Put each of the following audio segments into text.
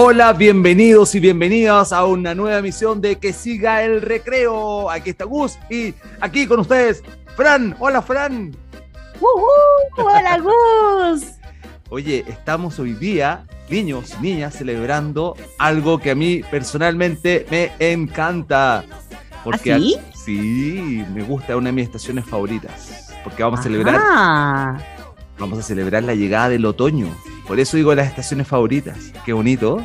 Hola, bienvenidos y bienvenidas a una nueva emisión de Que siga el recreo. Aquí está Gus y aquí con ustedes, Fran. Hola, Fran. hola, Gus. Oye, estamos hoy día, niños y niñas, celebrando algo que a mí personalmente me encanta. Porque ¿Ah, sí? sí, me gusta, una de mis estaciones favoritas. Porque vamos a celebrar vamos a celebrar la llegada del otoño. Por eso digo las estaciones favoritas. Qué bonito.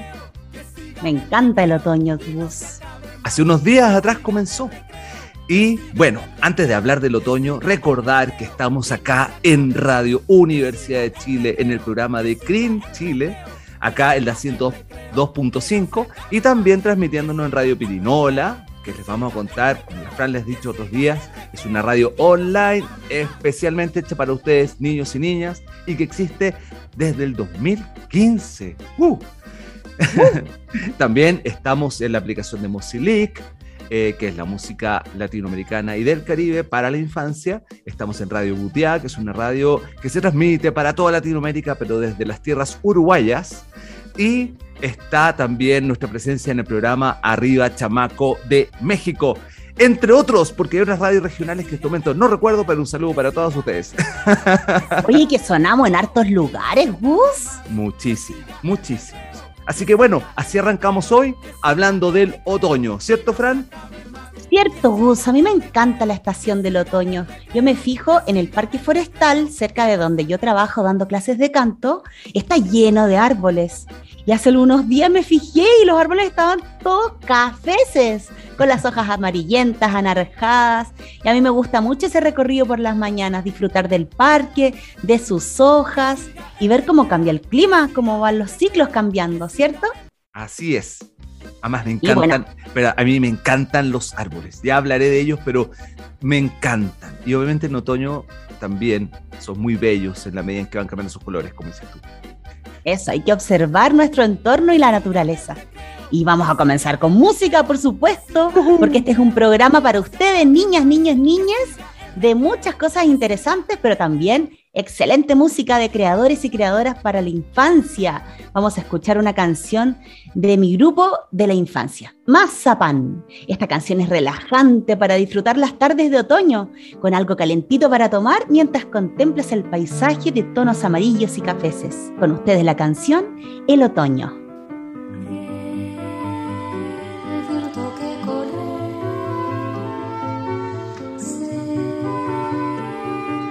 me encanta el otoño, Gus. Hace unos días atrás comenzó. Y bueno, antes de hablar del otoño, recordar que estamos acá en Radio Universidad de Chile, en el programa de Green Chile, acá en la 102.5 y también transmitiéndonos en Radio Pirinola, que les vamos a contar, como la Fran les ha dicho otros días, es una radio online especialmente hecha para ustedes, niños y niñas, y que existe desde el 2015. ¡Uh! También estamos en la aplicación de Mozilic, eh, que es la música latinoamericana y del Caribe para la infancia. Estamos en Radio Butiá, que es una radio que se transmite para toda Latinoamérica, pero desde las tierras uruguayas. Y está también nuestra presencia en el programa Arriba Chamaco de México. Entre otros, porque hay otras radios regionales que en este momento no recuerdo, pero un saludo para todos ustedes. Oye, que sonamos en hartos lugares, Gus. Muchísimos, muchísimos. Así que bueno, así arrancamos hoy hablando del otoño, ¿cierto, Fran? Cierto, Gus, a mí me encanta la estación del otoño. Yo me fijo en el parque forestal, cerca de donde yo trabajo dando clases de canto, está lleno de árboles. Y hace unos días me fijé y los árboles estaban todos cafeces, con las hojas amarillentas, anaranjadas. Y a mí me gusta mucho ese recorrido por las mañanas, disfrutar del parque, de sus hojas y ver cómo cambia el clima, cómo van los ciclos cambiando, ¿cierto? Así es. Además me encantan, bueno. pero a mí me encantan los árboles. Ya hablaré de ellos, pero me encantan. Y obviamente en otoño también son muy bellos en la medida en que van cambiando sus colores, como dices tú. Eso, hay que observar nuestro entorno y la naturaleza. Y vamos a comenzar con música, por supuesto, porque este es un programa para ustedes, niñas, niños, niñas, de muchas cosas interesantes, pero también excelente música de creadores y creadoras para la infancia. Vamos a escuchar una canción de mi grupo de la infancia, Mazapán. Esta canción es relajante para disfrutar las tardes de otoño, con algo calentito para tomar mientras contemplas el paisaje de tonos amarillos y cafeces. Con ustedes la canción El otoño.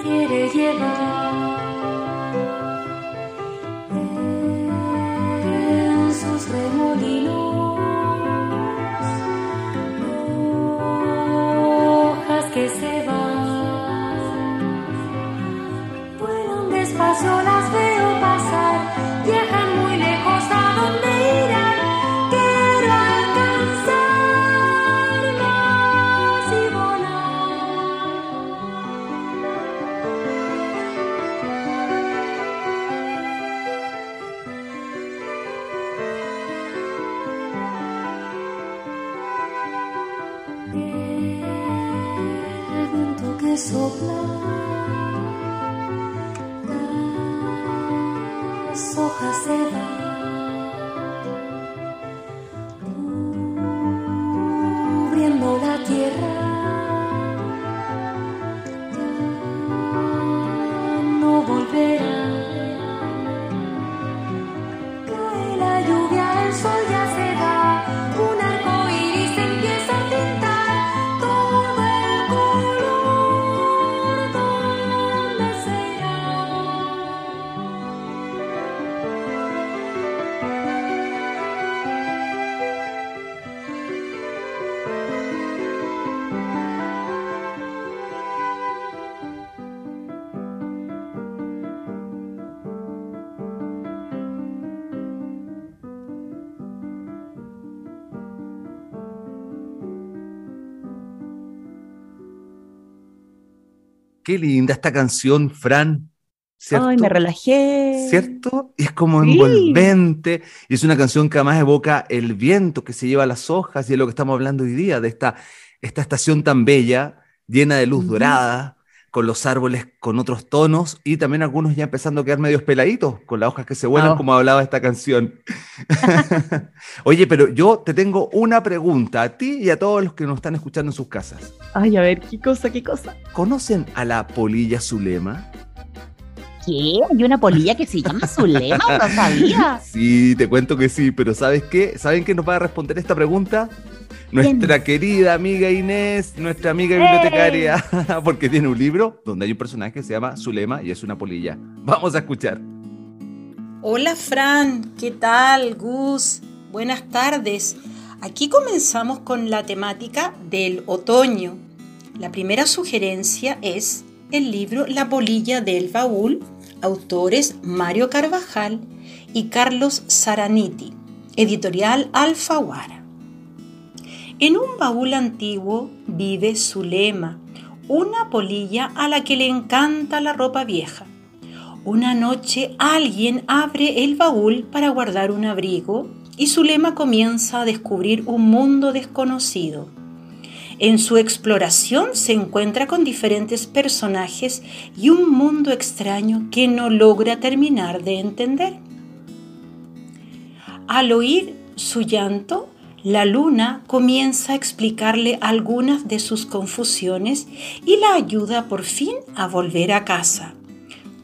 Quiere Las veo pasar, Qué linda esta canción, Fran. ¿cierto? Ay, me relajé. ¿Cierto? Y es como Sí. envolvente. Y es una canción que además evoca el viento que se lleva las hojas y es lo que estamos hablando hoy día, de esta, esta estación tan bella, llena de luz dorada, con los árboles con otros tonos y también algunos ya empezando a quedar medios peladitos, con las hojas que se vuelan, Oh. como hablaba esta canción. Oye, pero yo te tengo una pregunta a ti y a todos los que nos están escuchando en sus casas. Ay, a ver, qué cosa, qué cosa. ¿Conocen a la polilla Zulema? ¿Qué? ¿Hay una polilla que se llama Zulema? No sabía. Sí, te cuento que sí, pero ¿sabes qué? ¿Saben quién nos va a responder esta pregunta? Nuestra querida amiga Inés, nuestra amiga ¡Eh! bibliotecaria, porque tiene un libro donde hay un personaje que se llama Zulema y es una polilla. Vamos a escuchar. Hola Fran, ¿qué tal Gus? Buenas tardes. Aquí comenzamos con la temática del otoño. La primera sugerencia es el libro La polilla del baúl, autores Mario Carvajal y Carlos Saraniti, editorial Alfaguara. En un baúl antiguo vive Zulema, una polilla a la que le encanta la ropa vieja. Una noche alguien abre el baúl para guardar un abrigo y Zulema comienza a descubrir un mundo desconocido. En su exploración se encuentra con diferentes personajes y un mundo extraño que no logra terminar de entender. Al oír su llanto, la luna comienza a explicarle algunas de sus confusiones y la ayuda por fin a volver a casa.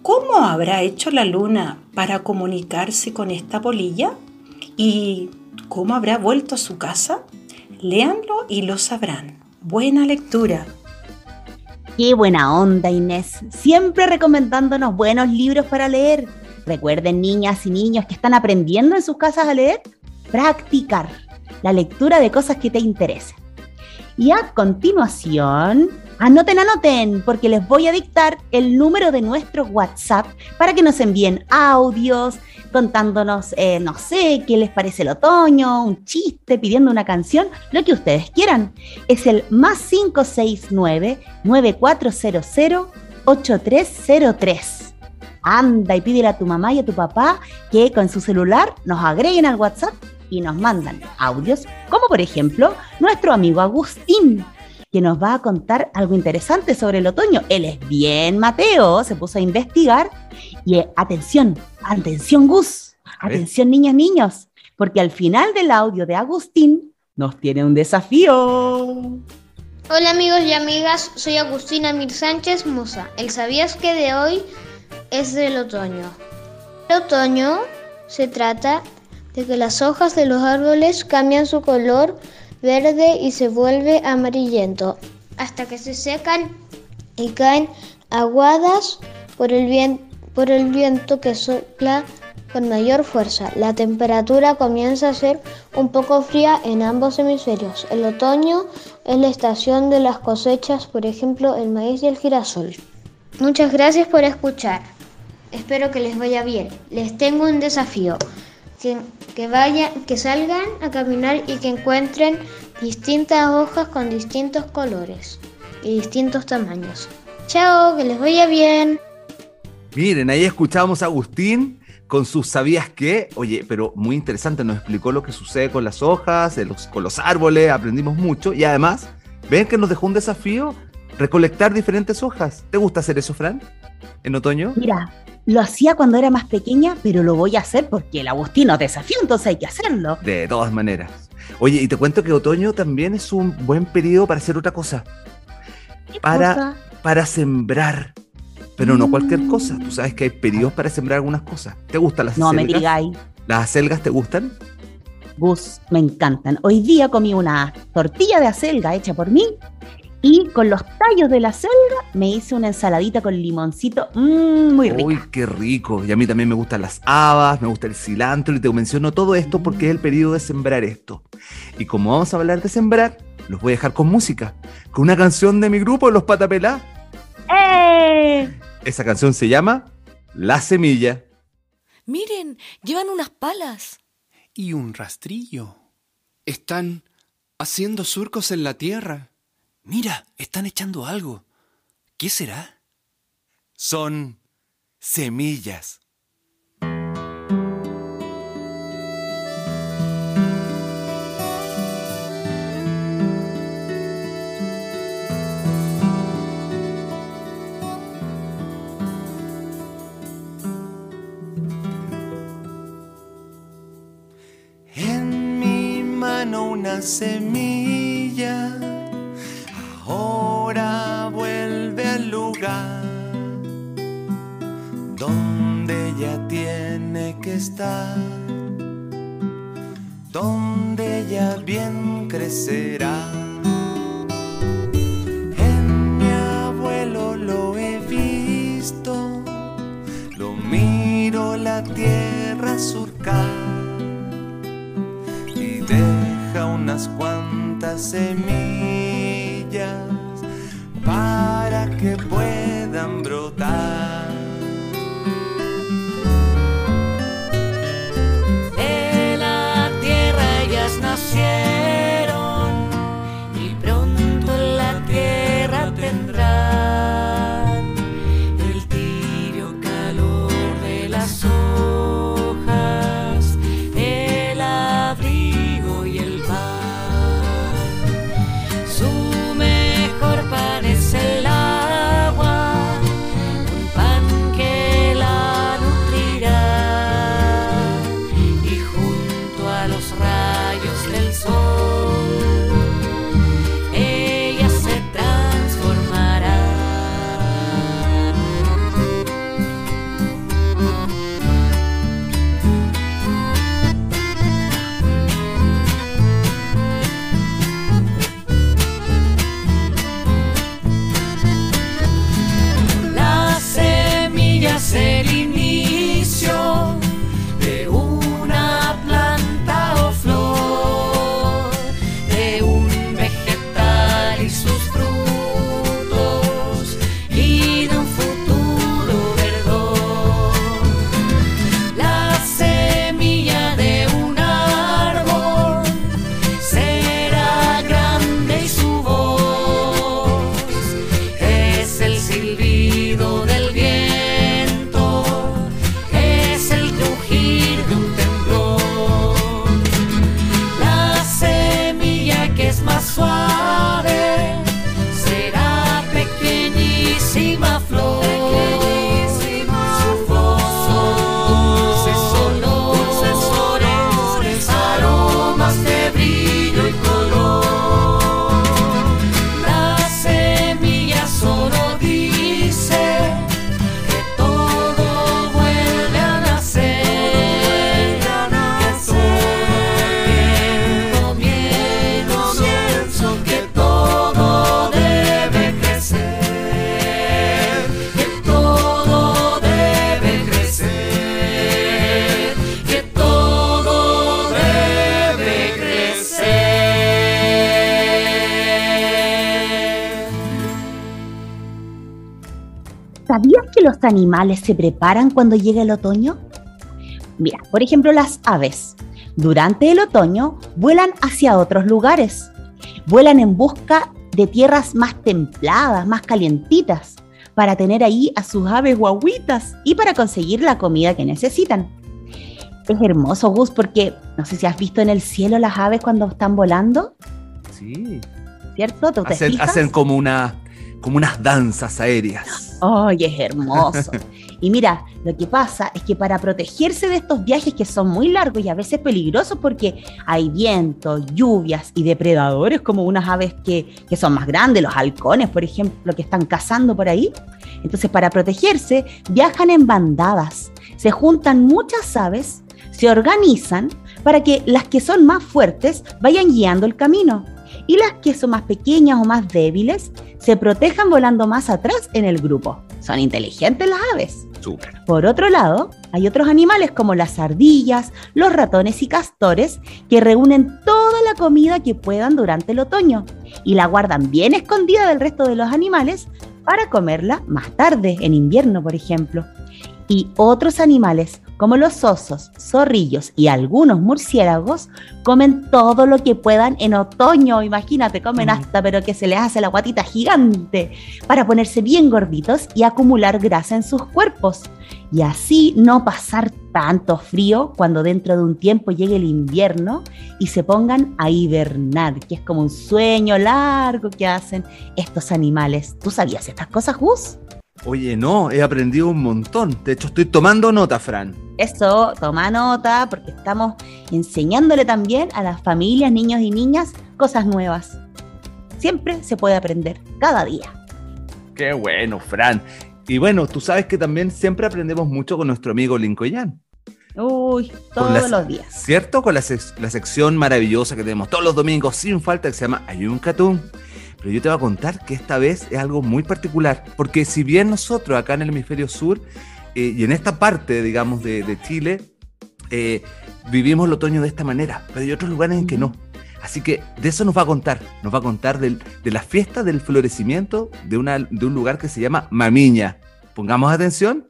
¿Cómo habrá hecho la luna para comunicarse con esta polilla? ¿Y cómo habrá vuelto a su casa? Léanlo y lo sabrán. Buena lectura. Qué buena onda, Inés. Siempre recomendándonos buenos libros para leer. Recuerden, niñas y niños que están aprendiendo en sus casas a leer, practicar la lectura de cosas que te interesen. Y a continuación, anoten, anoten, porque les voy a dictar el número de nuestro WhatsApp para que nos envíen audios contándonos, eh, no sé, qué les parece el otoño, un chiste, pidiendo una canción, lo que ustedes quieran. Es el más 569-9400-8303. Anda y pídele a tu mamá y a tu papá que con su celular nos agreguen al WhatsApp y nos mandan audios, como por ejemplo nuestro amigo Agustín, que nos va a contar algo interesante sobre el otoño. Él es bien Mateo, se puso a investigar y eh, atención, atención Gus, atención niñas, niños, porque al final del audio de Agustín nos tiene un desafío. Hola amigos y amigas, soy Agustina Mir Sánchez Musa. El sabías que de hoy es del otoño. El otoño se trata de que las hojas de los árboles cambian su color verde y se vuelve amarillento hasta que se secan y caen aguadas por el, vien- por el viento que sopla con mayor fuerza. La temperatura comienza a ser un poco fría en ambos hemisferios. El otoño es la estación de las cosechas, por ejemplo, el maíz y el girasol. Muchas gracias por escuchar. Espero que les vaya bien. Les tengo un desafío. Que, que vayan, que salgan a caminar y que encuentren distintas hojas con distintos colores y distintos tamaños. Chao, que les vaya bien. Miren, ahí escuchamos a Agustín con sus ¿sabías qué? Oye, pero muy interesante, nos explicó lo que sucede con las hojas, los- con los árboles, aprendimos mucho y además, ven que nos dejó un desafío, recolectar diferentes hojas. ¿Te gusta hacer eso, Fran? ¿En otoño? Mira, lo hacía cuando era más pequeña, pero lo voy a hacer porque el Agustín nos desafió, entonces hay que hacerlo. De todas maneras. Oye, y te cuento que otoño también es un buen periodo para hacer otra cosa, ¿Qué Para- cosa? para sembrar. Pero no cualquier Mm. cosa. Tú sabes que hay periodos para sembrar algunas cosas. ¿Te gustan las No me acelgas? digáis, ¿Las acelgas te gustan? Gus, me encantan. Hoy día comí una tortilla de acelga hecha por mí y con los tallos de la acelga me hice una ensaladita con limoncito mmm, muy rica. Uy, qué rico. Y a mí también me gustan las habas, me gusta el cilantro y te menciono todo esto porque es el periodo de sembrar esto. Y como vamos a hablar de sembrar, los voy a dejar con música, con una canción de mi grupo, Los Patapelá. ¡Eh! Esa canción se llama La Semilla. Miren, llevan unas palas. Y un rastrillo. Están haciendo surcos en la tierra. Mira, están echando algo. ¿Qué será? son semillas. En mi mano una semilla, ahora vuelve al lugar donde ella tiene que estar, donde ella bien crecerá. En mi abuelo lo he visto, lo miro la tierra surcar y deja unas cuantas semillas animales se preparan cuando llega el otoño? Mira, por ejemplo, las aves. Durante el otoño vuelan hacia otros lugares. Vuelan en busca de tierras más templadas, más calientitas, para tener ahí a sus aves guaguitas y para conseguir la comida que necesitan. Es hermoso, Gus, porque no sé si has visto en el cielo las aves cuando están volando, Sí. ¿cierto? Hacen como, una, como unas danzas aéreas. ¡Ay, es hermoso! Y mira, lo que pasa es que para protegerse de estos viajes que son muy largos y a veces peligrosos porque hay viento, lluvias y depredadores como unas aves que, que son más grandes, los halcones, por ejemplo, que están cazando por ahí. Entonces, para protegerse, viajan en bandadas. Se juntan muchas aves, se organizan para que las que son más fuertes vayan guiando el camino y las que son más pequeñas o más débiles se protejan volando más atrás en el grupo. Son inteligentes las aves. Por otro lado, hay otros animales como las ardillas, los ratones y castores que reúnen toda la comida que puedan durante el otoño y la guardan bien escondida del resto de los animales para comerla más tarde, en invierno, por ejemplo. y otros animales, como los osos, zorrillos y algunos murciélagos, comen todo lo que puedan en otoño. Imagínate, comen hasta, pero que se les hace la guatita gigante para ponerse bien gorditos y acumular grasa en sus cuerpos. Y así no pasar tanto frío cuando dentro de un tiempo llegue el invierno y se pongan a hibernar, que es como un sueño largo que hacen estos animales. ¿Tú sabías estas cosas, Gus? Oye, no, he aprendido un montón. De hecho, estoy tomando nota, Fran. Eso, toma nota, porque estamos enseñándole también a las familias, niños y niñas, cosas nuevas. Siempre se puede aprender, cada día. Qué bueno, Fran. Y bueno, tú sabes que también siempre aprendemos mucho con nuestro amigo Lincoln. Uy, todos la- los días. ¿Cierto? Con la, sec- la sección maravillosa que tenemos todos los domingos sin falta que se llama Ayuncatún. Pero yo te voy a contar que esta vez es algo muy particular, porque si bien nosotros acá en el hemisferio sur eh, y en esta parte, digamos, de, Chile, eh, vivimos el otoño de esta manera, pero hay otros lugares en que no. Así que de eso nos va a contar, nos va a contar de la fiesta del florecimiento de, de un lugar que se llama Mamiña. Pongamos atención.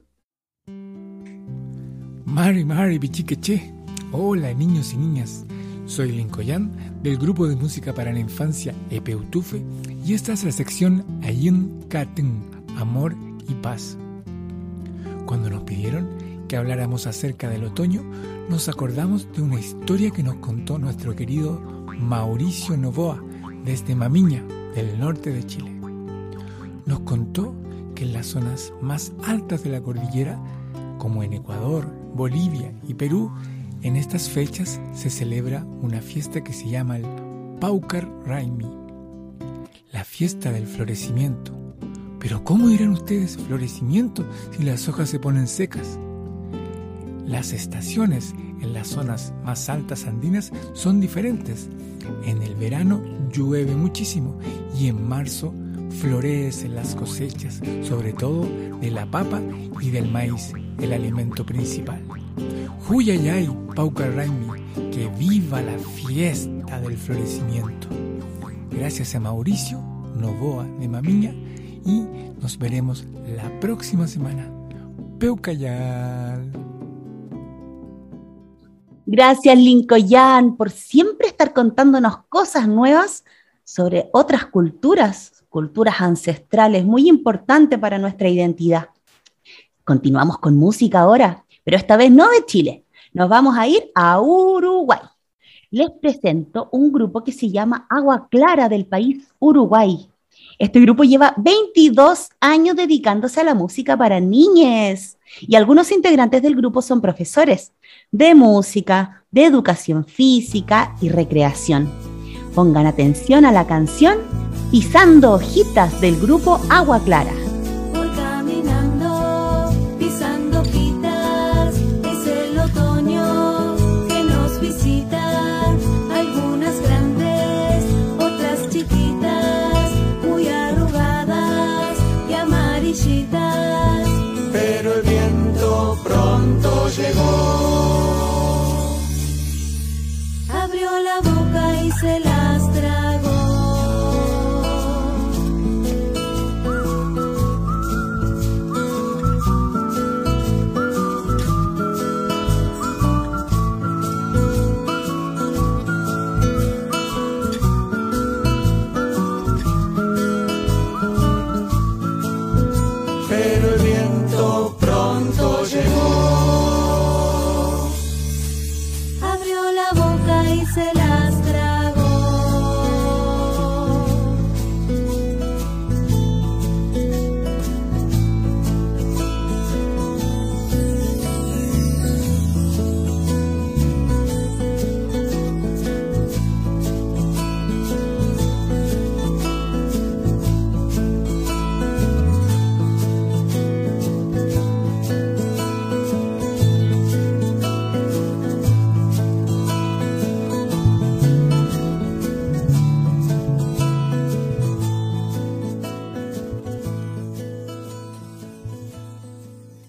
Mari Mari Bichiqueche. Hola niños y niñas. Soy Lincoln del grupo de música para la infancia Epeutufe y esta es la sección Ayun Katun, Amor y Paz. Cuando nos pidieron que habláramos acerca del otoño, nos acordamos de una historia que nos contó nuestro querido Mauricio Novoa desde Mamiña, del norte de Chile. Nos contó que en las zonas más altas de la cordillera, como en Ecuador, Bolivia y Perú, en estas fechas se celebra una fiesta que se llama el Paucar Raimi, la fiesta del florecimiento. Pero ¿cómo dirán ustedes florecimiento si las hojas se ponen secas? Las estaciones en las zonas más altas andinas son diferentes. En el verano llueve muchísimo y en marzo florecen las cosechas, sobre todo de la papa y del maíz, el alimento principal. Huyayay, Pauca Raimi, que viva la fiesta del florecimiento. Gracias a Mauricio Novoa de Mamiña y nos veremos la próxima semana. Peucayal. Gracias, Lincoln, por siempre estar contándonos cosas nuevas sobre otras culturas, culturas ancestrales, muy importante para nuestra identidad. Continuamos con música ahora, pero esta vez no de Chile. Nos vamos a ir a Uruguay. Les presento un grupo que se llama Agua Clara del país Uruguay. Este grupo lleva 22 años dedicándose a la música para niñes y algunos integrantes del grupo son profesores de música, de educación física y recreación. Pongan atención a la canción Pisando hojitas del grupo Agua Clara.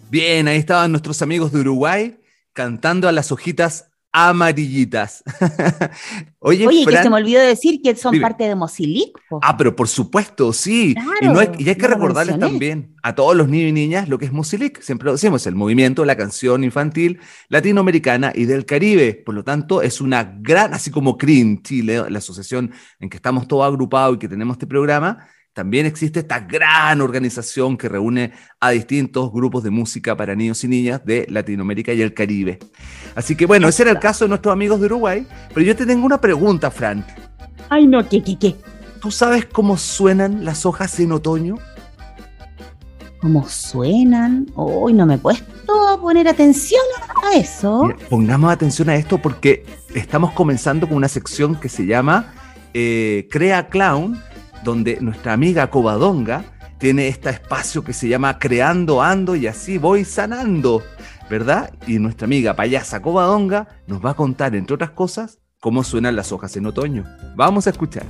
Bien, ahí estaban nuestros amigos de Uruguay cantando a las hojitas amarillitas. Oye, Oye, que se me olvidó decir que son Dime. parte de Mozilic. po. Ah, pero por supuesto, sí. Claro, y, no hay, y hay que recordarles mencioné. también a todos los niños y niñas lo que es Musilic. Siempre lo decimos, el movimiento, la canción infantil latinoamericana y del Caribe. Por lo tanto, es una gran, así como CRIN Chile, la asociación en que estamos todos agrupados y que tenemos este programa, también existe esta gran organización que reúne a distintos grupos de música para niños y niñas de Latinoamérica y el Caribe. Así que bueno, ese era el caso de nuestros amigos de Uruguay. Pero yo te tengo una pregunta, Fran. Ay, no, ¿qué, qué, qué? ¿Tú sabes cómo suenan las hojas en otoño? ¿Cómo suenan? Uy, no me he puesto a poner atención a eso. Mira, Pongamos atención a esto porque estamos comenzando con una sección que se llama eh, Crea Clown, donde nuestra amiga Covadonga tiene este espacio que se llama Creando Ando y así voy sanando, ¿verdad? Y nuestra amiga payasa Covadonga nos va a contar, entre otras cosas, cómo suenan las hojas en otoño. Vamos a escuchar.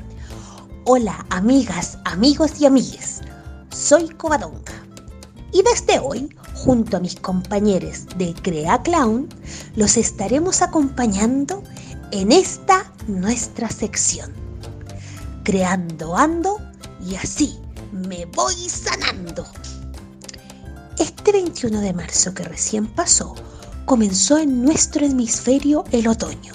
Hola amigas, amigos y amigues, soy Covadonga y desde hoy, junto a mis compañeros de Crea Clown, los estaremos acompañando en esta nuestra sección. Creando ando y así me voy sanando. Este 21 de marzo que recién pasó, comenzó en nuestro hemisferio el otoño.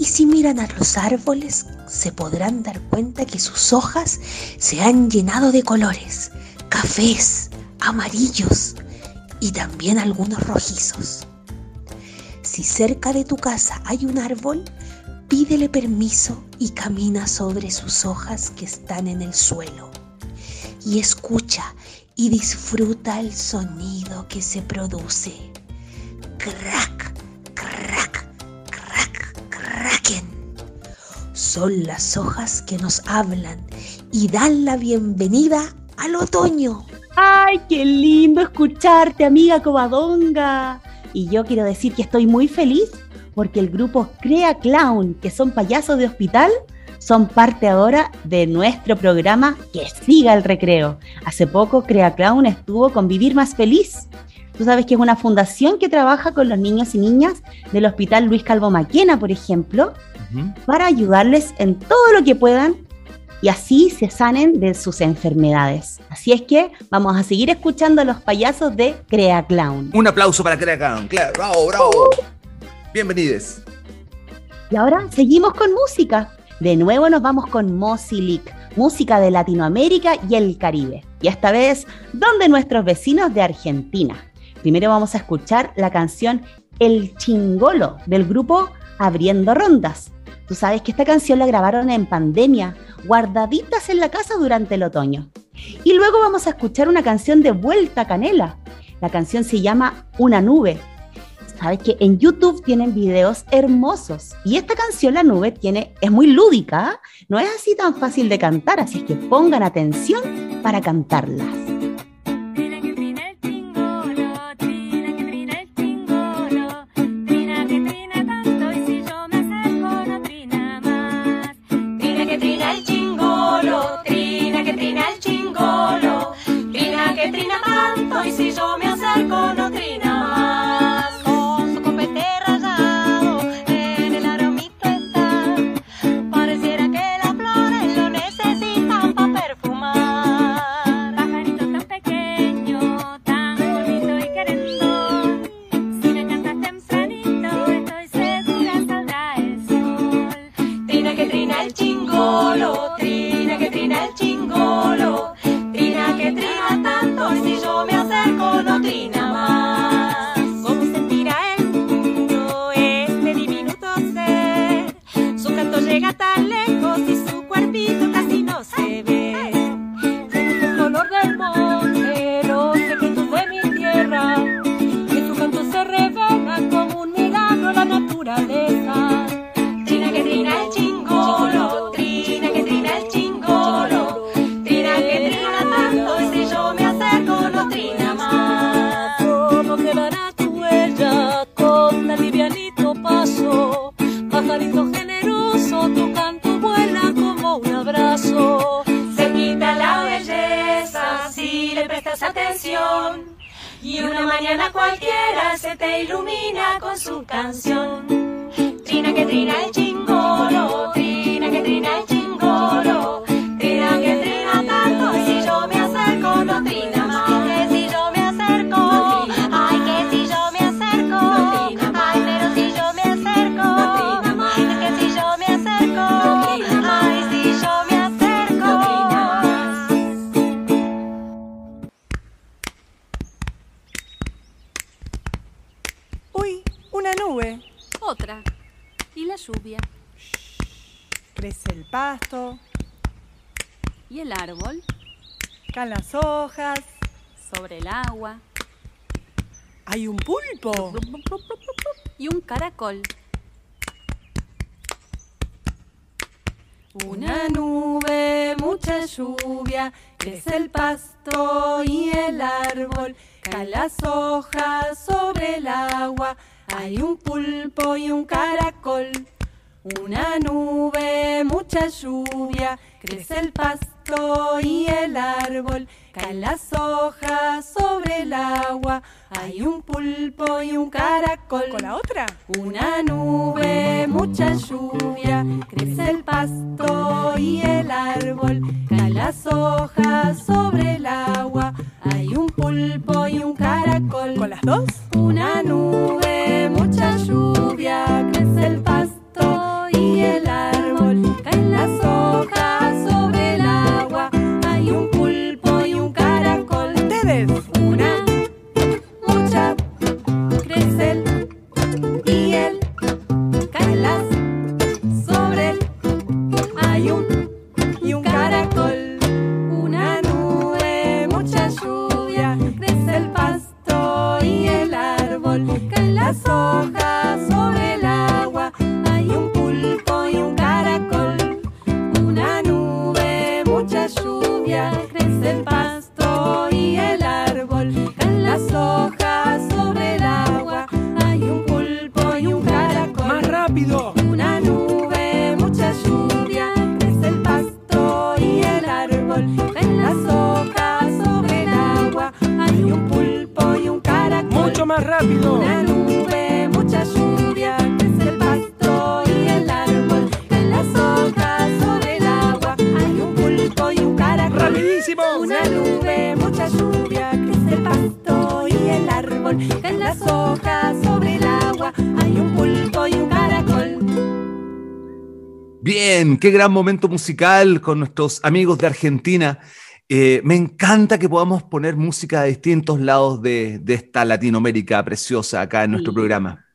Y si miran a los árboles, se podrán dar cuenta que sus hojas se han llenado de colores, cafés, amarillos y también algunos rojizos. Si cerca de tu casa hay un árbol, pídele permiso y camina sobre sus hojas que están en el suelo. Y escucha y disfruta el sonido que se produce. Crack, crack, crack, cracken. Son las hojas que nos hablan y dan la bienvenida al otoño. Ay, qué lindo escucharte, amiga Covadonga. Y yo quiero decir que estoy muy feliz porque el grupo Crea Clown, que son payasos de hospital, son parte ahora de nuestro programa Que siga el recreo. Hace poco Crea Clown estuvo con Vivir Más Feliz. Tú sabes que es una fundación que trabaja con los niños y niñas del Hospital Luis Calvo Maquena, por ejemplo, para ayudarles en todo lo que puedan y así se sanen de sus enfermedades. Así es que vamos a seguir escuchando a los payasos de Crea Clown. Un aplauso para Crea Clown. Claro, bravo, bravo. Bienvenidos. Y ahora seguimos con música. De nuevo nos vamos con Mozilic, música de Latinoamérica y el Caribe. Y esta vez, donde nuestros vecinos de Argentina. Primero vamos a escuchar la canción El Chingolo del grupo Abriendo Rondas. Tú sabes que esta canción la grabaron en pandemia, guardaditas en la casa durante el otoño. Y luego vamos a escuchar una canción de Vuelta Canela. La canción se llama Una nube. Sabes que en YouTube tienen videos hermosos y esta canción La Nube tiene es muy lúdica, no es así tan fácil de cantar, así que pongan atención para cantarlas. Lluvia. Crece el pasto, Y el árbol. caen las hojas. Sobre el agua. Hay un pulpo. Y un caracol. Una nube, mucha lluvia, crece el pasto y el árbol, caen las hojas sobre el agua, hay un pulpo y un caracol. Una nube, mucha lluvia, crece el pasto y el árbol, caen las hojas sobre el agua, hay un pulpo y un caracol. ¿Con la otra? Una nube, mucha lluvia, crece el pasto y el árbol, caen las hojas sobre el agua, hay un pulpo y un caracol. ¿Con las dos? Una nube, mucha lluvia, crece el pasto lluvia, crece el pasto hojas sobre el agua, hay un pulpo y un caracol. Bien, qué gran momento musical con nuestros amigos de Argentina. Eh, me encanta que podamos poner música de distintos lados de, de esta Latinoamérica preciosa acá en nuestro programa.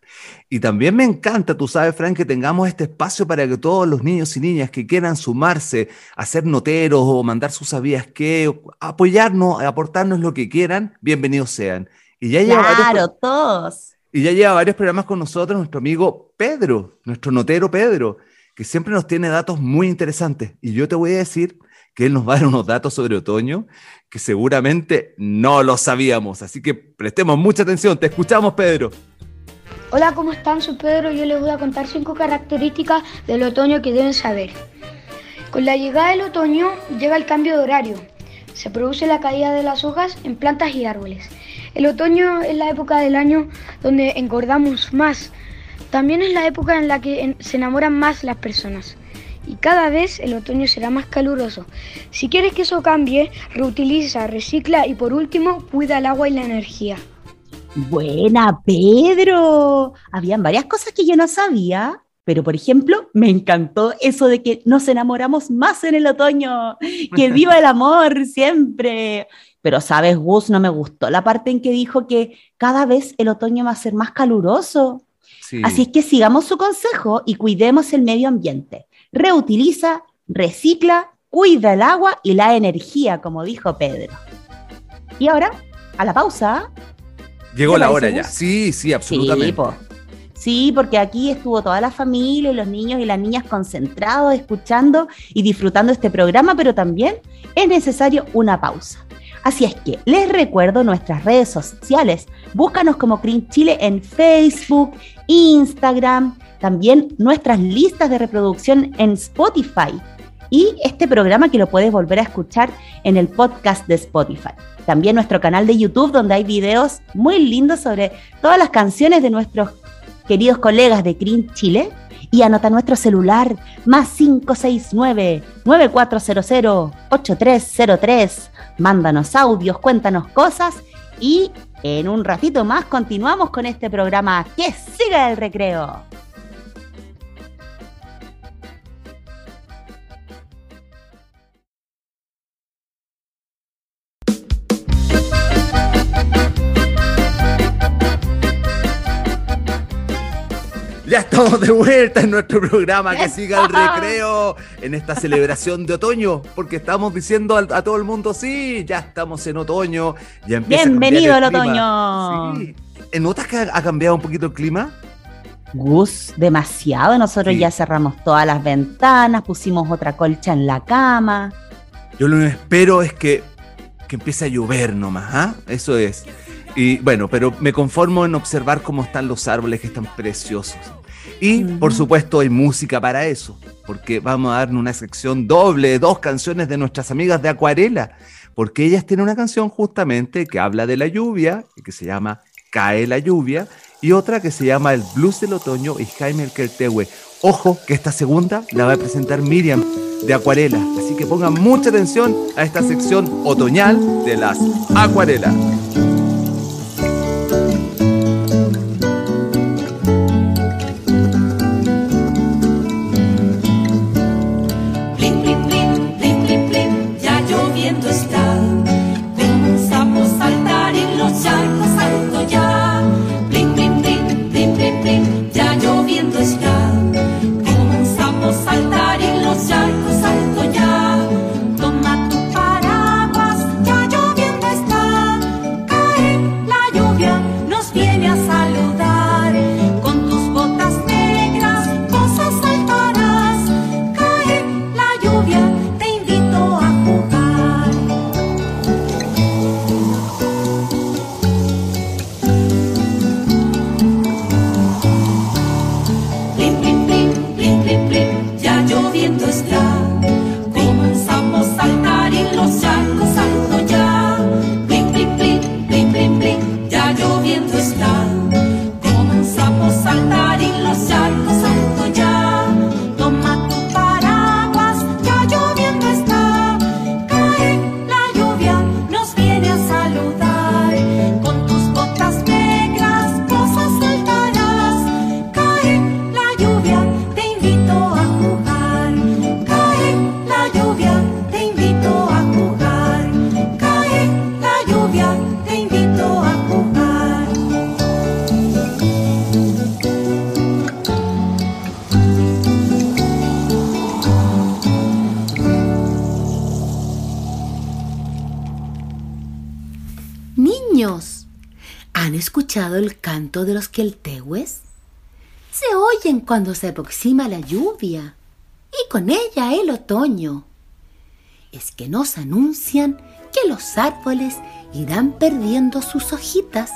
Y también me encanta, tú sabes, Frank, que tengamos este espacio para que todos los niños y niñas que quieran sumarse a ser noteros o mandar sus sabías qué, o apoyarnos, aportarnos lo que quieran, bienvenidos sean. Y ya lleva varios todos. y ya lleva varios programas con nosotros nuestro amigo Pedro, nuestro notero Pedro, que siempre nos tiene datos muy interesantes. Y yo te voy a decir que él nos va a dar unos datos sobre otoño que seguramente no lo sabíamos. Así que prestemos mucha atención. Te escuchamos, Pedro. Hola, ¿cómo están? Soy Pedro y yo les voy a contar cinco características del otoño que deben saber. Con la llegada del otoño llega el cambio de horario. Se produce la caída de las hojas en plantas y árboles. El otoño es la época del año donde engordamos más. También es la época en la que se enamoran más las personas. Y cada vez el otoño será más caluroso. Si quieres que eso cambie, reutiliza, recicla y por último, cuida el agua y la energía. Buena, Pedro. Habían varias cosas que yo no sabía, pero por ejemplo, me encantó eso de que nos enamoramos más en el otoño. Que viva el amor siempre. Pero sabes, Gus, no me gustó la parte en que dijo que cada vez el otoño va a ser más caluroso. Sí. Así es que sigamos su consejo y cuidemos el medio ambiente. Reutiliza, recicla, cuida el agua y la energía, como dijo Pedro. Y ahora, a la pausa. Llegó ¿Te la hora ya. Sí, sí, absolutamente. Sí, po. Sí, porque aquí estuvo toda la familia y los niños y las niñas concentrados, escuchando y disfrutando este programa, pero también es necesario una pausa. Así es que les recuerdo nuestras redes sociales. Búscanos como Crin Chile en Facebook, Instagram, también nuestras listas de reproducción en Spotify y este programa que lo puedes volver a escuchar en el podcast de Spotify. También nuestro canal de YouTube donde hay videos muy lindos sobre todas las canciones de nuestros queridos colegas de Green Chile, y anota nuestro celular más 569-9400-8303. Mándanos audios, cuéntanos cosas y en un ratito más continuamos con este programa que siga el recreo. Ya estamos de vuelta en nuestro programa que siga el recreo en esta celebración de otoño, porque estamos diciendo a, a todo el mundo, sí, ya estamos en otoño, ya empieza Bienvenido a al el otoño. clima. Sí. ¿Notas que ha, cambiado un poquito el clima? Gus, demasiado. Nosotros Sí. ya cerramos todas las ventanas, pusimos otra colcha en la cama. Yo lo que espero es que, que empiece a llover nomás, ¿ah? Eso es. Y bueno, pero me conformo en observar cómo están los árboles que están preciosos. Y por supuesto hay música para eso, porque vamos a darnos una sección doble de dos canciones de nuestras amigas de Acuarela, porque ellas tienen una canción justamente que habla de la lluvia, que se llama Cae la lluvia, y otra que se llama El Blues del Otoño y Jaime el Quertehue. Ojo que esta segunda la va a presentar Miriam de Acuarela, así que pongan mucha atención a esta sección otoñal de las Acuarelas. Escuchado el canto de los queltehues? Se oyen cuando se aproxima la lluvia y con ella el otoño. Es que nos anuncian que los árboles irán perdiendo sus hojitas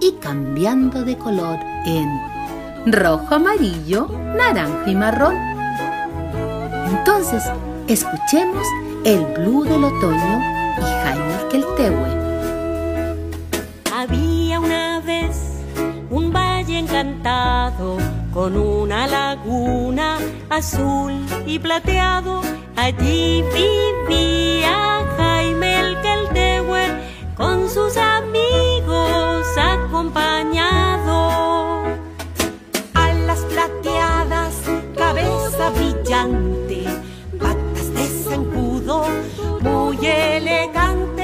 y cambiando de color en rojo, amarillo, naranja y marrón. Entonces, escuchemos el blue del otoño y Jaime el Queltehue. Con una laguna azul y plateado. Allí vivía Jaime el Queltehue con sus amigos acompañado. Alas plateadas, cabeza brillante, patas de zancudo, muy elegante.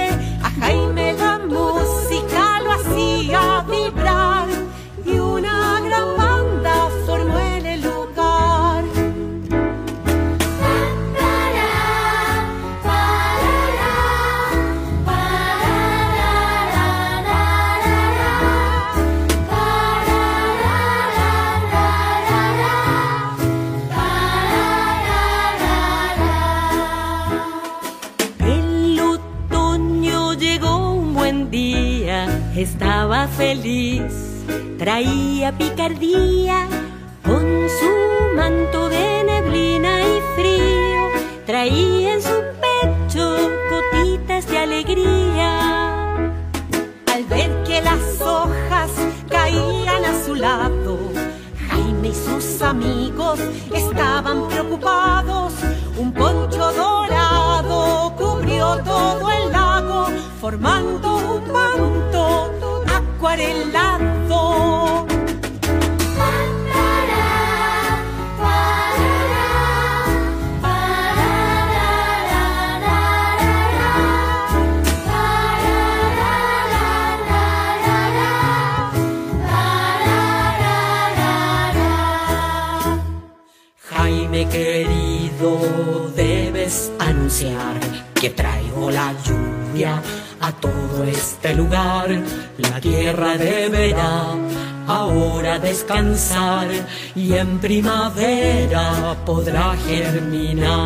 En primavera podrá germinar.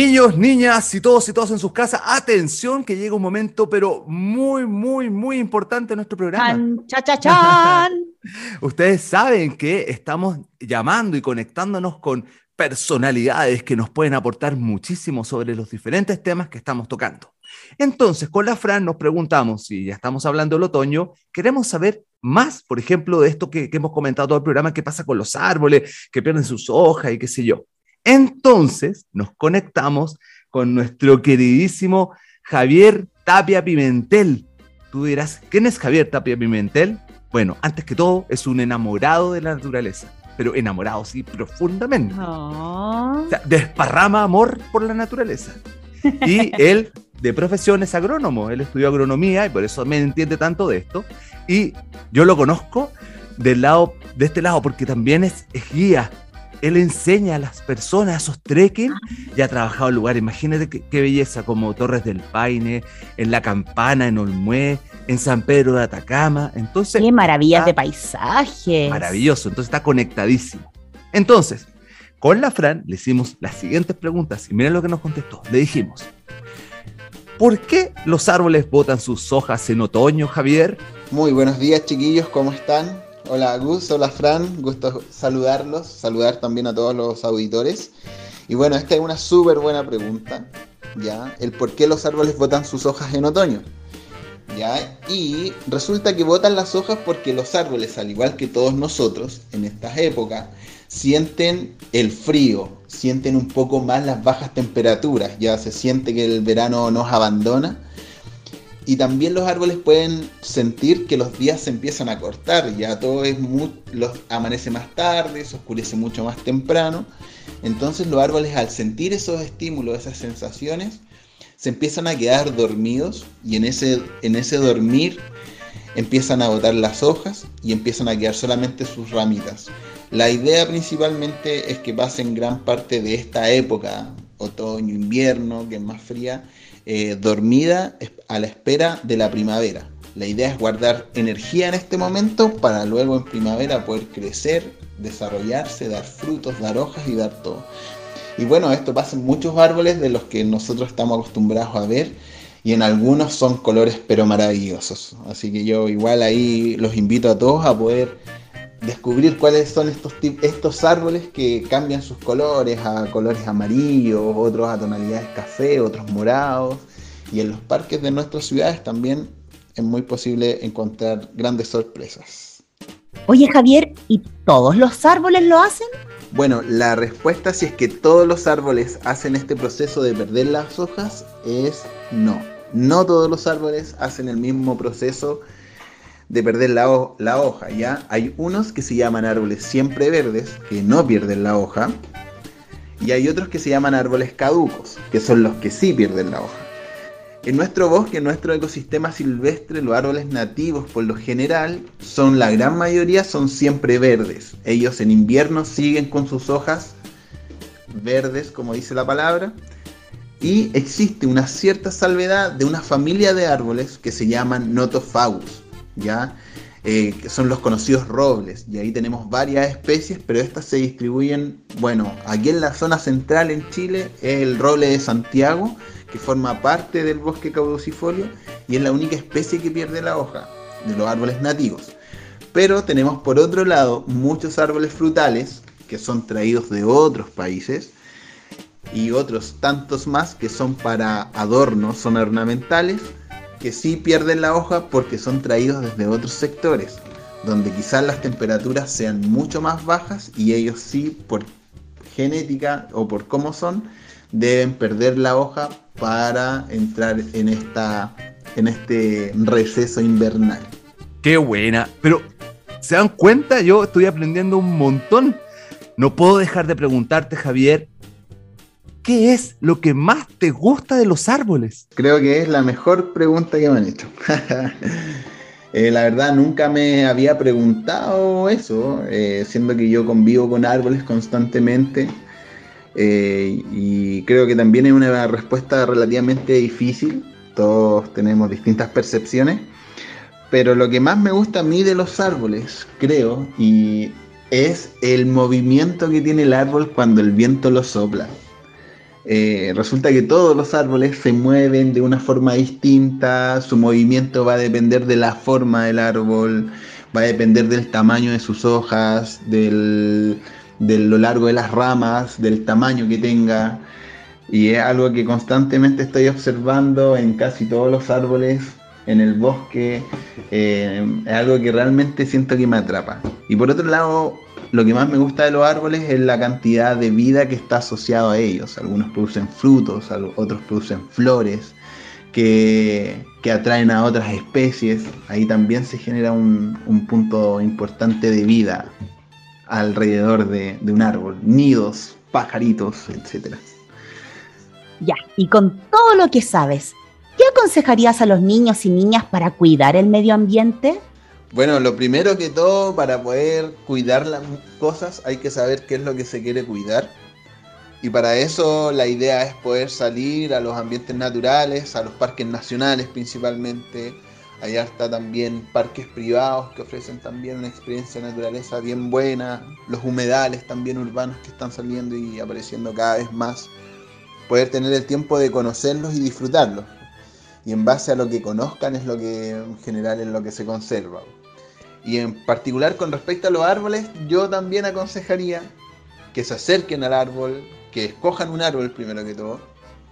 Niños, niñas y todos y todas en sus casas, atención que llega un momento pero muy, muy, muy importante en nuestro programa. Chan, cha, cha, chan. Ustedes saben que estamos llamando y conectándonos con personalidades que nos pueden aportar muchísimo sobre los diferentes temas que estamos tocando. Entonces, con la Fran nos preguntamos, si ya estamos hablando del otoño, queremos saber más, por ejemplo, de esto que, que hemos comentado todo el programa, qué pasa con los árboles, que pierden sus hojas y qué sé yo. Entonces, nos conectamos con nuestro queridísimo Javier Tapia Pimentel. Tú dirás, ¿quién es Javier Tapia Pimentel? Bueno, antes que todo, es un enamorado de la naturaleza, pero enamorado, sí, profundamente. O sea, desparrama amor por la naturaleza. Y él, de profesión, es agrónomo. Él estudió agronomía y por eso me entiende tanto de esto. Y yo lo conozco del lado, de este lado, porque también es, es guía. Él enseña a las personas a esos trekking y ha trabajado en lugares. Imagínate qué, qué belleza, como Torres del Paine, en La Campana, en Olmué, en San Pedro de Atacama. Entonces, Qué maravillas está de paisajes. Maravilloso, entonces está conectadísimo. Entonces, con la Fran le hicimos las siguientes preguntas y miren lo que nos contestó. Le dijimos, ¿por qué los árboles botan sus hojas en otoño, Javier? Muy buenos días chiquillos, ¿cómo están? Hola Gus, hola Fran, gusto saludarlos, saludar también a todos los auditores. Y bueno, esta es una súper buena pregunta, ¿ya? El por qué los árboles botan sus hojas en otoño. ¿Ya? Y resulta que botan las hojas porque los árboles, al igual que todos nosotros en estas épocas, sienten el frío, sienten un poco más las bajas temperaturas, ya se siente que el verano nos abandona. Y también los árboles pueden sentir que los días se empiezan a cortar, ya todo es los, amanece más tarde, se oscurece mucho más temprano. Entonces los árboles al sentir esos estímulos, esas sensaciones, se empiezan a quedar dormidos y en ese, en ese dormir empiezan a botar las hojas y empiezan a quedar solamente sus ramitas. La idea principalmente es que pasen gran parte de esta época, otoño, invierno, que es más fría, eh, dormida a la espera de la primavera. La idea es guardar energía en este momento para luego en primavera poder crecer, desarrollarse, dar frutos, dar hojas y dar todo. Y bueno, esto pasa en muchos árboles de los que nosotros estamos acostumbrados a ver y en algunos son colores pero maravillosos. Así que yo igual ahí los invito a todos a poder descubrir cuáles son estos, estos árboles que cambian sus colores a colores amarillos, otros a tonalidades café, otros morados. Y en los parques de nuestras ciudades también es muy posible encontrar grandes sorpresas. Oye, Javier, ¿y todos los árboles lo hacen? Bueno, la respuesta si es que todos los árboles hacen este proceso de perder las hojas es no. No todos los árboles hacen el mismo proceso de perder la, ho- la hoja, ¿ya? Hay unos que se llaman árboles siempre verdes, que no pierden la hoja, y hay otros que se llaman árboles caducos, que son los que sí pierden la hoja. En nuestro bosque, en nuestro ecosistema silvestre, los árboles nativos por lo general son la gran mayoría son siempre verdes. Ellos en invierno siguen con sus hojas verdes, como dice la palabra. Y existe una cierta salvedad de una familia de árboles que se llaman Notofagus, ¿ya? Eh, que son los conocidos robles. Y ahí tenemos varias especies, pero estas se distribuyen, bueno, aquí en la zona central en Chile es el roble de Santiago, que forma parte del bosque caducifolio y es la única especie que pierde la hoja de los árboles nativos. Pero tenemos por otro lado muchos árboles frutales que son traídos de otros países y otros tantos más que son para adornos, son ornamentales, que sí pierden la hoja porque son traídos desde otros sectores, donde quizás las temperaturas sean mucho más bajas y ellos sí, por genética o por cómo son, deben perder la hoja para entrar en, esta, en este receso invernal. Qué buena, pero ¿se dan cuenta? Yo estoy aprendiendo un montón. No puedo dejar de preguntarte, Javier, ¿qué es lo que más te gusta de los árboles? Creo que es la mejor pregunta que me han hecho. Eh, la verdad nunca me había preguntado eso, eh, siendo que yo convivo con árboles constantemente eh, y creo que también es una respuesta relativamente difícil, todos tenemos distintas percepciones, pero lo que más me gusta a mí de los árboles, creo, y es el movimiento que tiene el árbol cuando el viento lo sopla. Eh, resulta que todos los árboles se mueven de una forma distinta, su movimiento va a depender de la forma del árbol, va a depender del tamaño de sus hojas, del, de lo largo de las ramas, del tamaño que tenga. Y es algo que constantemente estoy observando en casi todos los árboles, en el bosque. Eh, es algo que realmente siento que me atrapa. Y por otro lado, lo que más me gusta de los árboles es la cantidad de vida que está asociado a ellos. Algunos producen frutos, otros producen flores que, que atraen a otras especies. Ahí también se genera un, un punto importante de vida alrededor de, de, un árbol. Nidos, pajaritos, etc. Ya, y con todo lo que sabes, ¿qué aconsejarías a los niños y niñas para cuidar el medio ambiente? Bueno, lo primero que todo, para poder cuidar las cosas hay que saber qué es lo que se quiere cuidar. Y para eso la idea es poder salir a los ambientes naturales, a los parques nacionales principalmente. Allá está también parques privados que ofrecen también una experiencia de naturaleza bien buena. Los humedales también urbanos que están saliendo y apareciendo cada vez más. Poder tener el tiempo de conocerlos y disfrutarlos. Y en base a lo que conozcan es lo que en general es lo que se conserva. Y en particular con respecto a los árboles, yo también aconsejaría que se acerquen al árbol, que escojan un árbol primero que todo,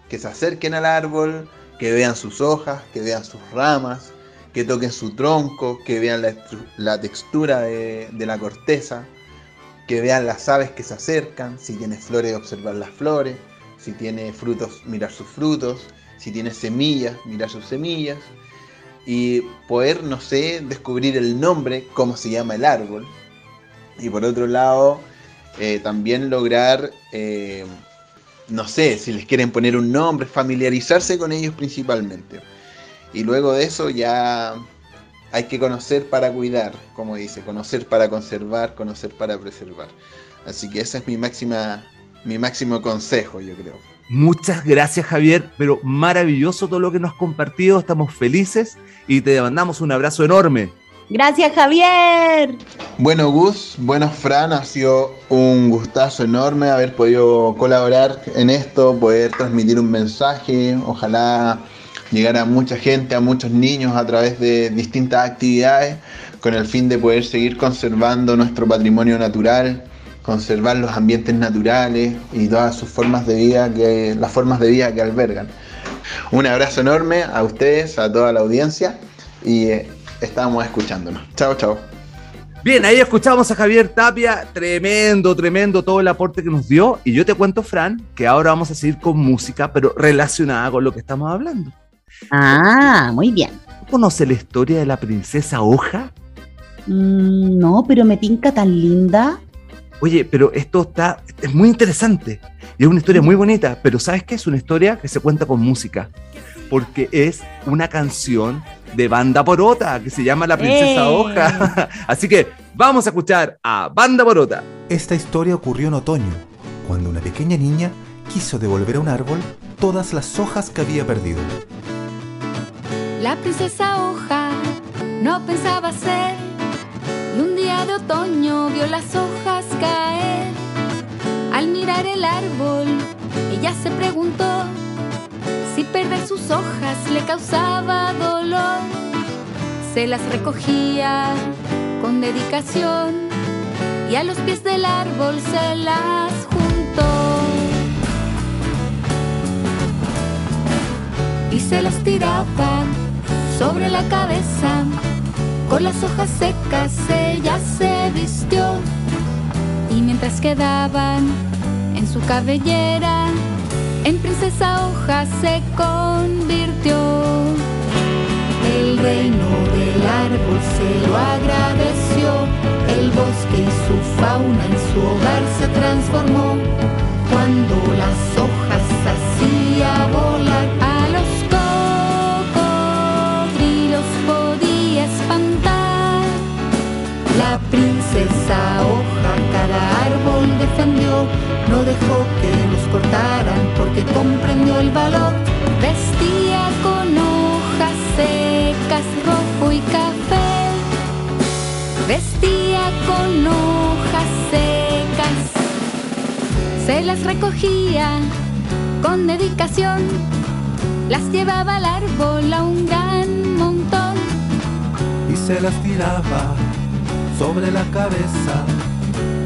que se acerquen al árbol, que vean sus hojas, que vean sus ramas, que toquen su tronco, que vean la, la textura de, de, la corteza, que vean las aves que se acercan, si tiene flores, observar las flores, si tiene frutos, mirar sus frutos, si tiene semillas, mirar sus semillas, y poder, no sé, descubrir el nombre, cómo se llama el árbol. Y por otro lado, eh, también lograr, eh, no sé, si les quieren poner un nombre, familiarizarse con ellos principalmente. Y luego de eso ya hay que conocer para cuidar, como dice, conocer para conservar, conocer para preservar. Así que ese es mi máxima, mi máximo consejo, yo creo. Muchas gracias Javier, pero maravilloso todo lo que nos has compartido, estamos felices y te mandamos un abrazo enorme. Gracias Javier. Bueno Gus, bueno Fran, ha sido un gustazo enorme haber podido colaborar en esto, poder transmitir un mensaje, ojalá llegar a mucha gente, a muchos niños a través de distintas actividades con el fin de poder seguir conservando nuestro patrimonio natural conservar los ambientes naturales y todas sus formas de vida que las formas de vida que albergan. Un abrazo enorme a ustedes, a toda la audiencia y eh, estamos escuchándonos. Chao, chao. Bien, ahí escuchamos a Javier Tapia, tremendo, tremendo todo el aporte que nos dio. Y yo te cuento, Fran, que ahora vamos a seguir con música, pero relacionada con lo que estamos hablando. Ah, muy bien. ¿Conoce la historia de la princesa Hoja? Mm, no, pero me tinca tan linda. Oye, pero esto está, es muy interesante y es una historia muy bonita, pero ¿sabes qué? Es una historia que se cuenta con música, porque es una canción de Banda Porota que se llama La Princesa ¡Eh! Hoja. Así que vamos a escuchar a Banda Porota. Esta historia ocurrió en otoño, cuando una pequeña niña quiso devolver a un árbol todas las hojas que había perdido. La princesa hoja no pensaba ser y un día de otoño vio las hojas caer. Al mirar el árbol, ella se preguntó si perder sus hojas le causaba dolor. Se las recogía con dedicación y a los pies del árbol se las juntó. Y se las tiraba sobre la cabeza, con las hojas secas ella se vistió. Y mientras quedaban en su cabellera, en princesa hoja se convirtió. El reino del árbol se lo agradeció, el bosque y su fauna en su hogar se transformó. Cuando las hojas hacía volar princesa hoja cada árbol defendió, no dejó que los cortaran porque comprendió el valor. Vestía con hojas secas, rojo y café. Vestía con hojas secas, se las recogía con dedicación, las llevaba al árbol a un gran montón. Y se las tiraba sobre la cabeza.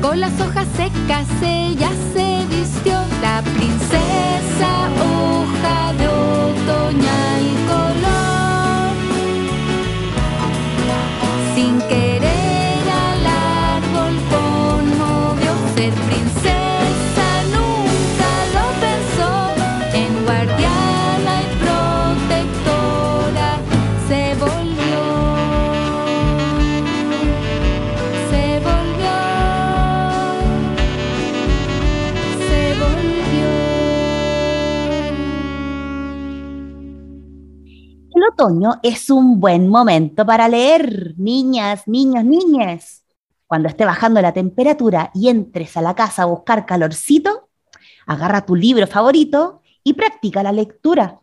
Con las hojas secas ella se vistió, la princesa es un buen momento para leer, niñas, niños, niñas. Cuando esté bajando la temperatura y entres a la casa a buscar calorcito, agarra tu libro favorito y practica la lectura.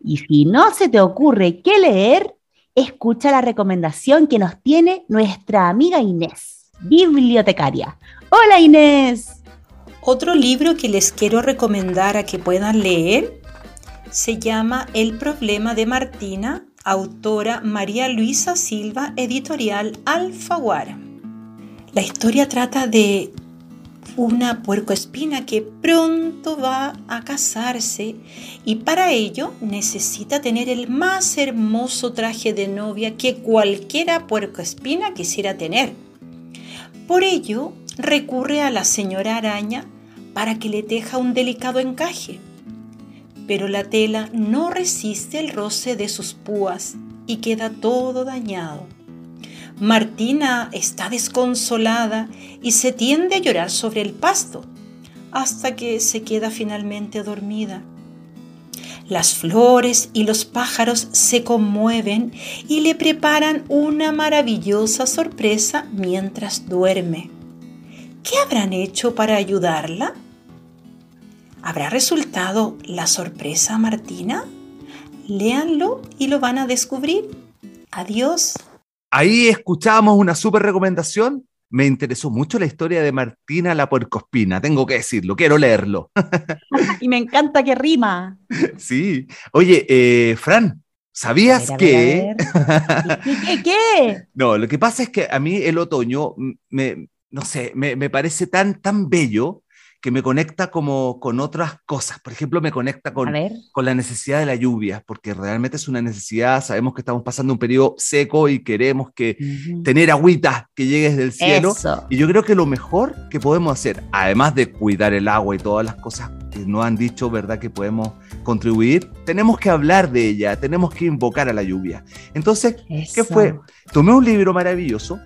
Y si no se te ocurre qué leer, escucha la recomendación que nos tiene nuestra amiga Inés, bibliotecaria. Hola Inés. Otro libro que les quiero recomendar a que puedan leer se llama El problema de Martina, autora María Luisa Silva, editorial Alfaguara. La historia trata de una puercoespina que pronto va a casarse y para ello necesita tener el más hermoso traje de novia que cualquiera puercoespina quisiera tener. Por ello recurre a la señora araña para que le teja un delicado encaje. Pero la tela no resiste el roce de sus púas y queda todo dañado. Martina está desconsolada y se tiende a llorar sobre el pasto hasta que se queda finalmente dormida. Las flores y los pájaros se conmueven y le preparan una maravillosa sorpresa mientras duerme. ¿Qué habrán hecho para ayudarla? ¿Habrá resultado la sorpresa a Martina? Léanlo y lo van a descubrir. Adiós. Ahí escuchamos una súper recomendación. Me interesó mucho la historia de Martina la Puercospina, tengo que decirlo, quiero leerlo. y me encanta que rima. Sí. Oye, eh, Fran, ¿sabías A ver, a que... ver, ¿Qué, qué, qué? No, lo que pasa es que a mí el otoño, me, no sé, me, me parece tan, tan bello que me conecta como con otras cosas. Por ejemplo, me conecta con, con la necesidad de la lluvia, porque realmente es una necesidad. Sabemos que estamos pasando un periodo seco y queremos que tener agüita que llegue desde el cielo. Eso. Y yo creo que lo mejor que podemos hacer, además de cuidar el agua y todas las cosas que nos han dicho, ¿verdad? Que podemos contribuir, tenemos que hablar de ella, tenemos que invocar a la lluvia. Entonces, ¿qué fue? Tomé un libro maravilloso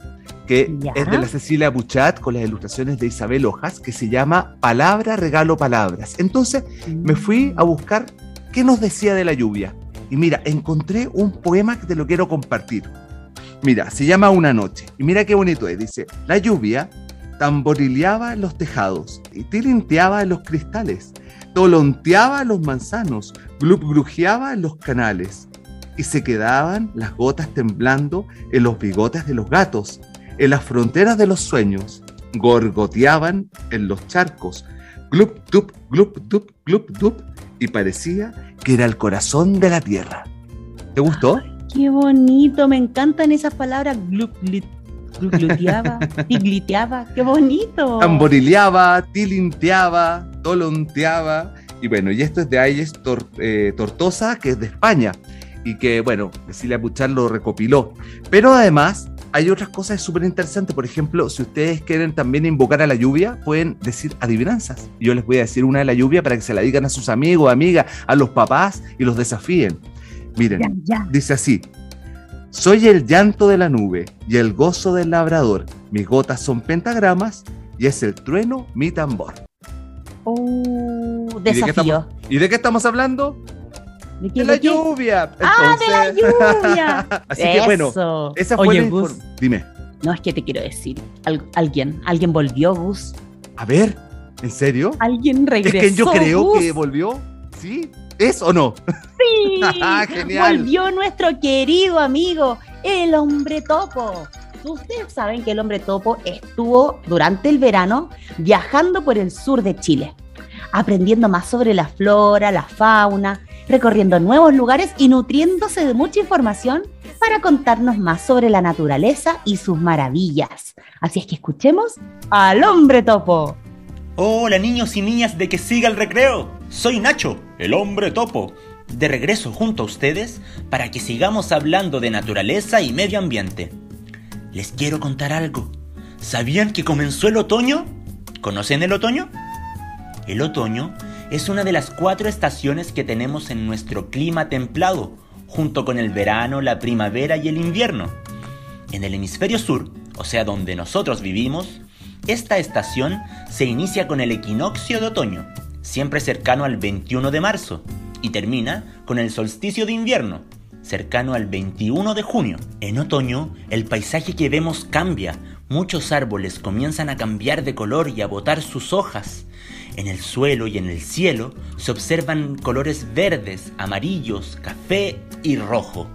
que Ya. es de la Cecilia Buchat con las ilustraciones de Isabel Hojas, que se llama Palabra, Regalo, Palabras. Entonces me fui a buscar qué nos decía de la lluvia. Y mira, encontré un poema que te lo quiero compartir. Mira, se llama Una noche. Y mira qué bonito es. Dice, la lluvia tamborileaba en los tejados y tilinteaba en los cristales, tolonteaba en los manzanos, glupgrujeaba en los canales y se quedaban las gotas temblando en los bigotes de los gatos, en las fronteras de los sueños, gorgoteaban en los charcos, glup dup, glup dup, glup dup, y parecía que era el corazón de la tierra. ¿Te gustó? Qué bonito, me encantan esas palabras. Glup, glut, gluteaba, tigliteaba, qué bonito. Tamborileaba, tilinteaba, tolonteaba. Y bueno, y esto es de Ayes Tor- eh, Tortosa, que es de España. Y que, bueno, Cecilia Puchar lo recopiló. Pero además, hay otras cosas súper interesantes. Por ejemplo, si ustedes quieren también invocar a la lluvia, pueden decir adivinanzas. Yo les voy a decir una de la lluvia para que se la digan a sus amigos, amigas, a los papás y los desafíen. Miren, dice así. Soy el llanto de la nube y el gozo del labrador. Mis gotas son pentagramas y es el trueno mi tambor. Uh, ¿Y de, qué desafío. estamos, ¿Y de qué estamos hablando? ¿De, la lluvia. Ah, de la lluvia. Así que bueno, esa fue Oye, la Gus, Dime, No, es que te quiero decir. al- alguien, alguien volvió, Gus. a ver, ¿en serio? Alguien regresó. es que yo creo Gus. que volvió. ¿Sí? ¿Es o no? Sí, Genial. volvió nuestro querido amigo, el hombre topo. Ustedes saben que el hombre topo estuvo durante el verano viajando por el sur de Chile, aprendiendo más sobre la flora, la fauna, recorriendo nuevos lugares y nutriéndose de mucha información para contarnos más sobre la naturaleza y sus maravillas. Así es que escuchemos al hombre topo. Hola niños y niñas de que siga el recreo. Soy Nacho, el hombre topo, de regreso junto a ustedes para que sigamos hablando de naturaleza y medio ambiente. Les quiero contar algo. ¿Sabían que comenzó el otoño? ¿Conocen el otoño? El otoño es una de las cuatro estaciones que tenemos en nuestro clima templado, junto con el verano, la primavera y el invierno. En el hemisferio sur, o sea donde nosotros vivimos, esta estación se inicia con el equinoccio de otoño, siempre cercano al 21 de marzo, y termina con el solsticio de invierno, cercano al 21 de junio. En otoño, el paisaje que vemos cambia, muchos árboles comienzan a cambiar de color y a botar sus hojas. En el suelo y en el cielo se observan colores verdes, amarillos, café y rojo.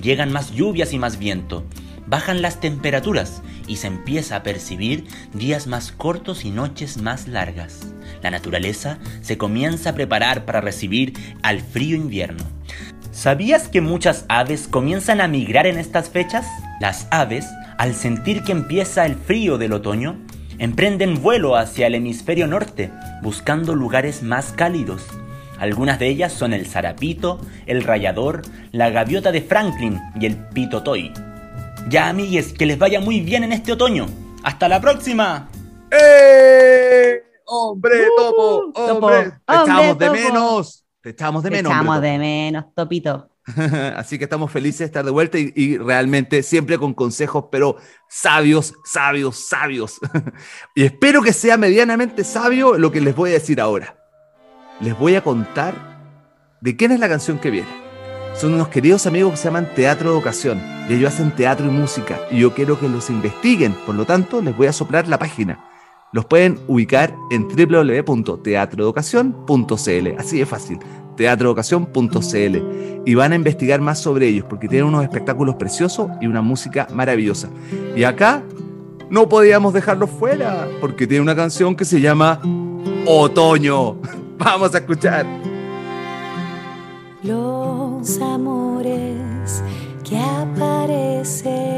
Llegan más lluvias y más viento, bajan las temperaturas y se empieza a percibir días más cortos y noches más largas. La naturaleza se comienza a preparar para recibir al frío invierno. ¿Sabías que muchas aves comienzan a migrar en estas fechas? Las aves, al sentir que empieza el frío del otoño, emprenden vuelo hacia el hemisferio norte, buscando lugares más cálidos. Algunas de ellas son el zarapito, el rayador, la gaviota de Franklin y el pitotoy. Ya amigues, que les vaya muy bien en este otoño. ¡Hasta la próxima! ¡Eh! ¡Hombre topo! Topo, ¡Hombre! Te hombre echamos de topo. menos. Te echamos de Te menos. echamos hombre de menos, topito. Así que estamos felices de estar de vuelta y, y realmente siempre con consejos, pero sabios, sabios, sabios. y espero que sea medianamente sabio lo que les voy a decir ahora. Les voy a contar de quién es la canción que viene. Son unos queridos amigos que se llaman Teatro de Ocasión y ellos hacen teatro y música y yo quiero que los investiguen, por lo tanto les voy a soplar la página. Los pueden ubicar en www.teatroeducación.cl, así de fácil, teatroeducación.cl y van a investigar más sobre ellos porque tienen unos espectáculos preciosos y una música maravillosa. Y acá no podíamos dejarlos fuera porque tiene una canción que se llama Otoño. Vamos a escuchar. Los amores que aparecen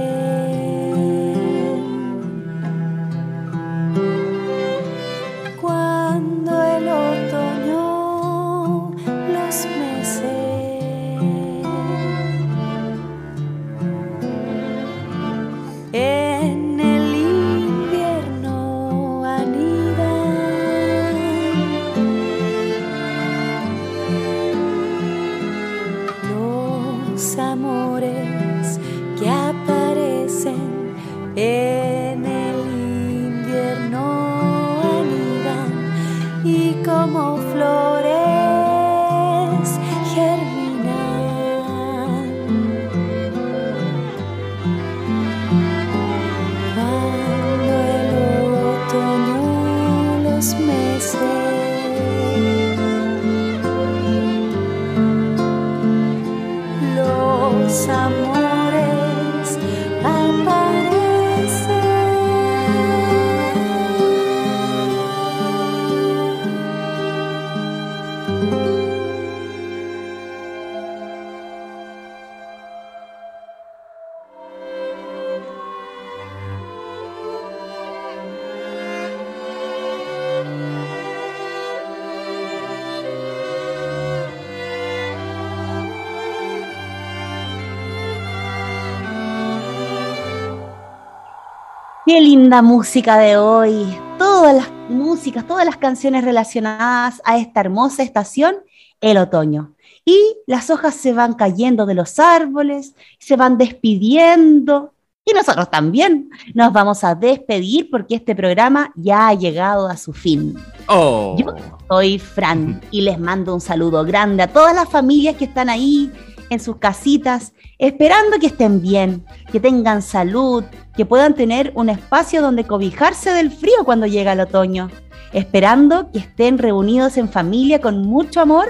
Qué linda música de hoy. Todas las músicas, todas las canciones relacionadas a esta hermosa estación, el otoño. Y las hojas se van cayendo de los árboles, se van despidiendo. Y nosotros también nos vamos a despedir porque este programa ya ha llegado a su fin. Oh. Yo soy Fran y les mando un saludo grande a todas las familias que están ahí en sus casitas, esperando que estén bien, que tengan salud, que puedan tener un espacio donde cobijarse del frío cuando llega el otoño, esperando que estén reunidos en familia con mucho amor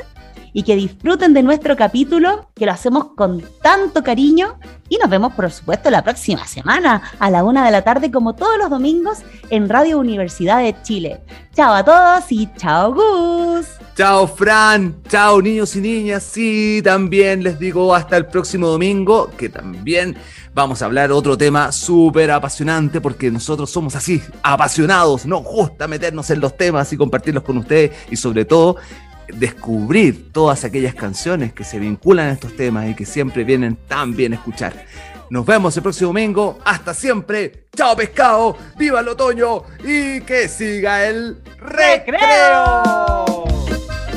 y que disfruten de nuestro capítulo, que lo hacemos con tanto cariño. Y nos vemos, por supuesto, la próxima semana a la una de la tarde, como todos los domingos, en Radio Universidad de Chile. Chao a todos y chao Gus. Chao Fran, chao niños y niñas. Sí, también les digo hasta el próximo domingo, que también vamos a hablar otro tema súper apasionante, porque nosotros somos así, apasionados, nos gusta meternos en los temas y compartirlos con ustedes y sobre todo descubrir todas aquellas canciones que se vinculan a estos temas y que siempre vienen tan bien escuchar. Nos vemos el próximo domingo. Hasta siempre. Chao pescado. Viva el otoño y que siga el recreo.